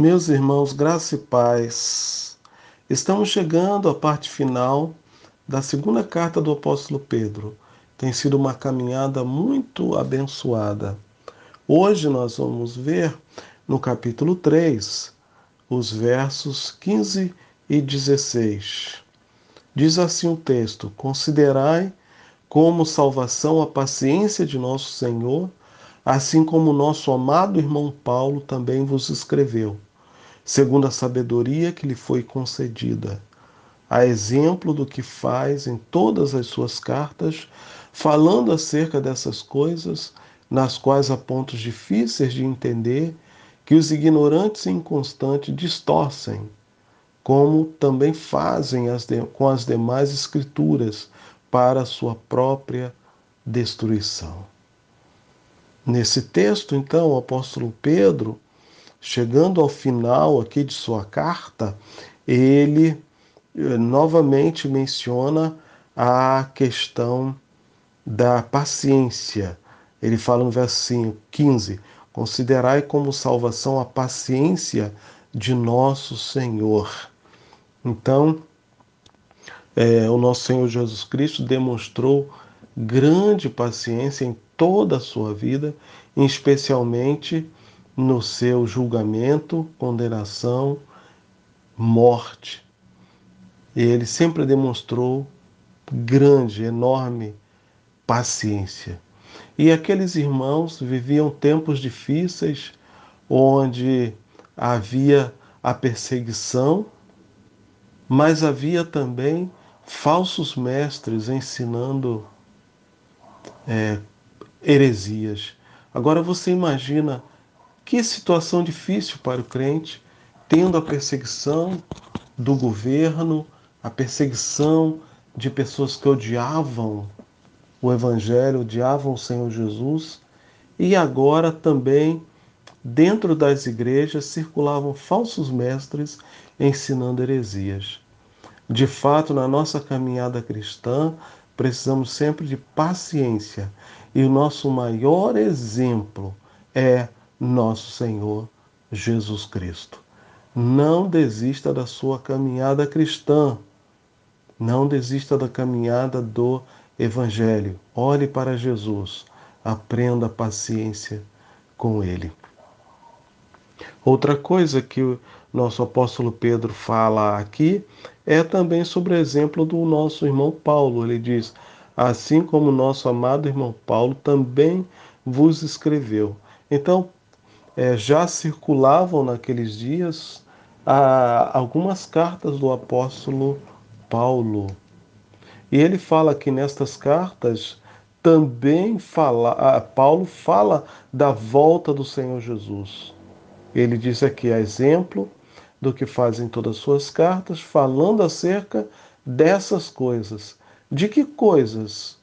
Meus irmãos, graça e paz. Estamos chegando à parte final da segunda carta do apóstolo Pedro. Tem sido uma caminhada muito abençoada. Hoje nós vamos ver no capítulo 3, os versos 15 e 16. Diz assim o texto: Considerai como salvação a paciência de nosso Senhor, assim como nosso amado irmão Paulo também vos escreveu segundo a sabedoria que lhe foi concedida, a exemplo do que faz em todas as suas cartas, falando acerca dessas coisas, nas quais há pontos difíceis de entender, que os ignorantes e inconstantes distorcem, como também fazem as de, com as demais escrituras para sua própria destruição. Nesse texto, então, o apóstolo Pedro chegando ao final aqui de sua carta, ele eh, novamente menciona a questão da paciência. Ele fala no versinho 15: Considerai como salvação a paciência de nosso Senhor. Então, é, o nosso Senhor Jesus Cristo demonstrou grande paciência em toda a sua vida, especialmente no seu julgamento, condenação, morte. Ele sempre demonstrou grande, enorme paciência. E aqueles irmãos viviam tempos difíceis, onde havia a perseguição, mas havia também falsos mestres ensinando é, heresias. Agora você imagina que situação difícil para o crente, tendo a perseguição do governo, a perseguição de pessoas que odiavam o Evangelho, odiavam o Senhor Jesus, e agora também dentro das igrejas circulavam falsos mestres ensinando heresias. De fato, na nossa caminhada cristã, precisamos sempre de paciência, e o nosso maior exemplo é nosso Senhor Jesus Cristo. Não desista da sua caminhada cristã. Não desista da caminhada do Evangelho. Olhe para Jesus. Aprenda paciência com Ele. Outra coisa que o nosso apóstolo Pedro fala aqui é também sobre o exemplo do nosso irmão Paulo. Ele diz: Assim como nosso amado irmão Paulo também vos escreveu. Então, é, já circulavam naqueles dias ah, algumas cartas do apóstolo Paulo. E ele fala que nestas cartas também fala, ah, Paulo fala da volta do Senhor Jesus. Ele diz aqui, a exemplo do que faz em todas as suas cartas, falando acerca dessas coisas. De que coisas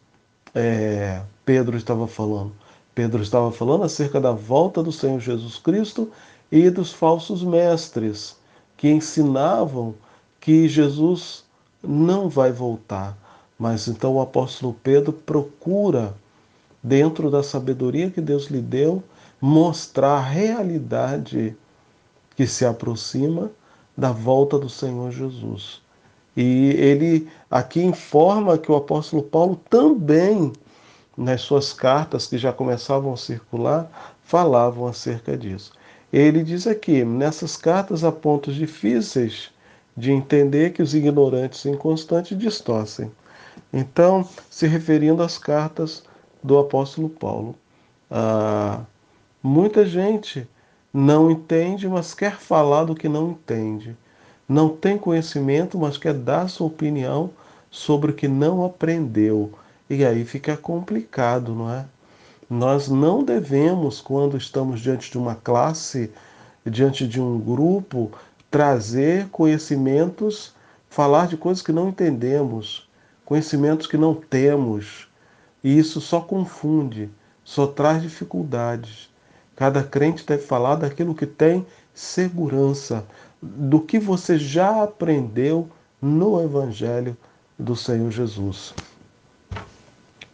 é, Pedro estava falando? Pedro estava falando acerca da volta do Senhor Jesus Cristo e dos falsos mestres que ensinavam que Jesus não vai voltar. Mas então o apóstolo Pedro procura, dentro da sabedoria que Deus lhe deu, mostrar a realidade que se aproxima da volta do Senhor Jesus. E ele aqui informa que o apóstolo Paulo também nas suas cartas que já começavam a circular, falavam acerca disso. Ele diz aqui: nessas cartas há pontos difíceis de entender que os ignorantes inconstantes distorcem. Então, se referindo às cartas do apóstolo Paulo, ah, muita gente não entende, mas quer falar do que não entende. Não tem conhecimento, mas quer dar sua opinião sobre o que não aprendeu e aí fica complicado, não é? Nós não devemos, quando estamos diante de uma classe, diante de um grupo, trazer conhecimentos, falar de coisas que não entendemos, conhecimentos que não temos. E isso só confunde, só traz dificuldades. Cada crente deve falar daquilo que tem segurança, do que você já aprendeu no Evangelho do Senhor Jesus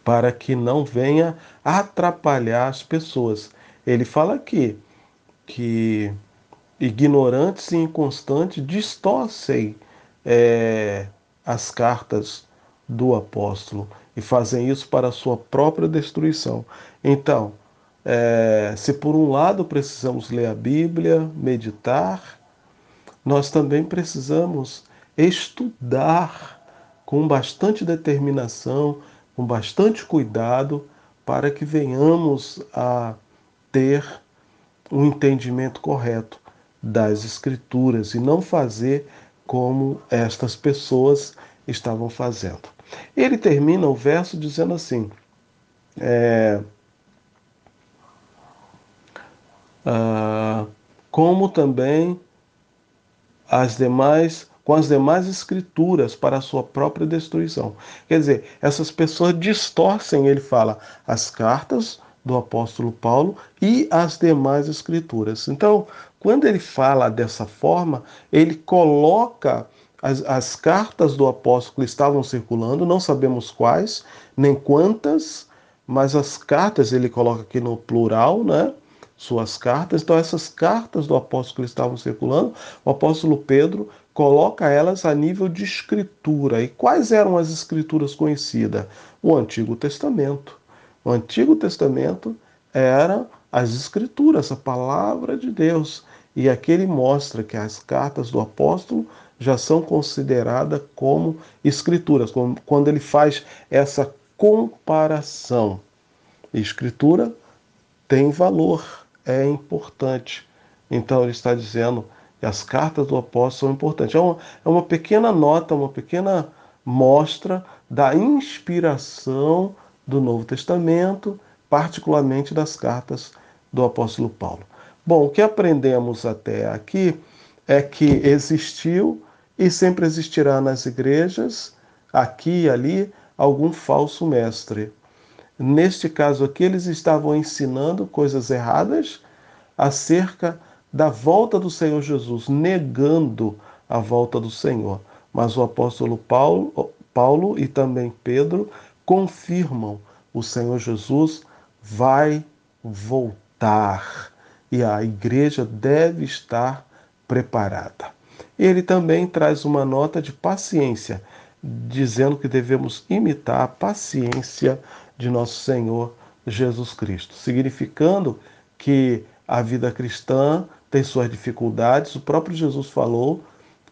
para que não venha atrapalhar as pessoas. Ele fala aqui que ignorantes e inconstantes distorcem é, as cartas do apóstolo e fazem isso para a sua própria destruição. Então, é, se por um lado precisamos ler a Bíblia, meditar, nós também precisamos estudar com bastante determinação, com bastante cuidado, para que venhamos a ter um entendimento correto das Escrituras e não fazer como estas pessoas estavam fazendo. Ele termina o verso dizendo assim: é, ah, como também as demais com as demais escrituras para a sua própria destruição. Quer dizer, essas pessoas distorcem, ele fala, as cartas do apóstolo Paulo e as demais escrituras. Então, quando ele fala dessa forma, ele coloca as, as cartas do apóstolo que estavam circulando, não sabemos quais, nem quantas, mas as cartas ele coloca aqui no plural, né? Suas cartas. Então, essas cartas do apóstolo que estavam circulando, o apóstolo Pedro coloca elas a nível de escritura. E quais eram as escrituras conhecidas? O Antigo Testamento. O Antigo Testamento era as escrituras, a palavra de Deus. E aqui ele mostra que as cartas do apóstolo já são consideradas como escrituras, quando ele faz essa comparação. Escritura tem valor, é importante. Então ele está dizendo que as cartas do apóstolo são importantes. É uma, é uma pequena nota, uma pequena mostra da inspiração do Novo Testamento, particularmente das cartas do apóstolo Paulo. Bom, o que aprendemos até aqui é que existiu e sempre existirá nas igrejas, aqui e ali, algum falso mestre. Neste caso aqui, eles estavam ensinando coisas erradas acerca da volta do Senhor Jesus, negando a volta do Senhor. Mas o apóstolo Paulo, Paulo e também Pedro confirmam: o Senhor Jesus vai voltar e a igreja deve estar preparada. Ele também traz uma nota de paciência, dizendo que devemos imitar a paciência de nosso Senhor Jesus Cristo, significando que a vida cristã tem suas dificuldades. O próprio Jesus falou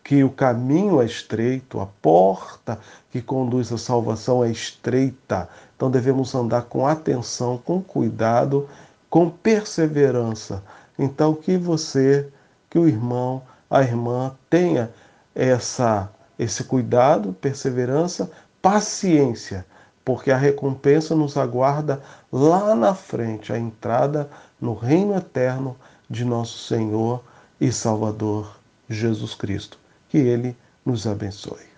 que o caminho é estreito, a porta que conduz à salvação é estreita. Então devemos andar com atenção, com cuidado com perseverança. Então, que você, que o irmão, a irmã tenha essa esse cuidado, perseverança, paciência, porque a recompensa nos aguarda lá na frente, a entrada no reino eterno de nosso Senhor e Salvador Jesus Cristo. Que ele nos abençoe.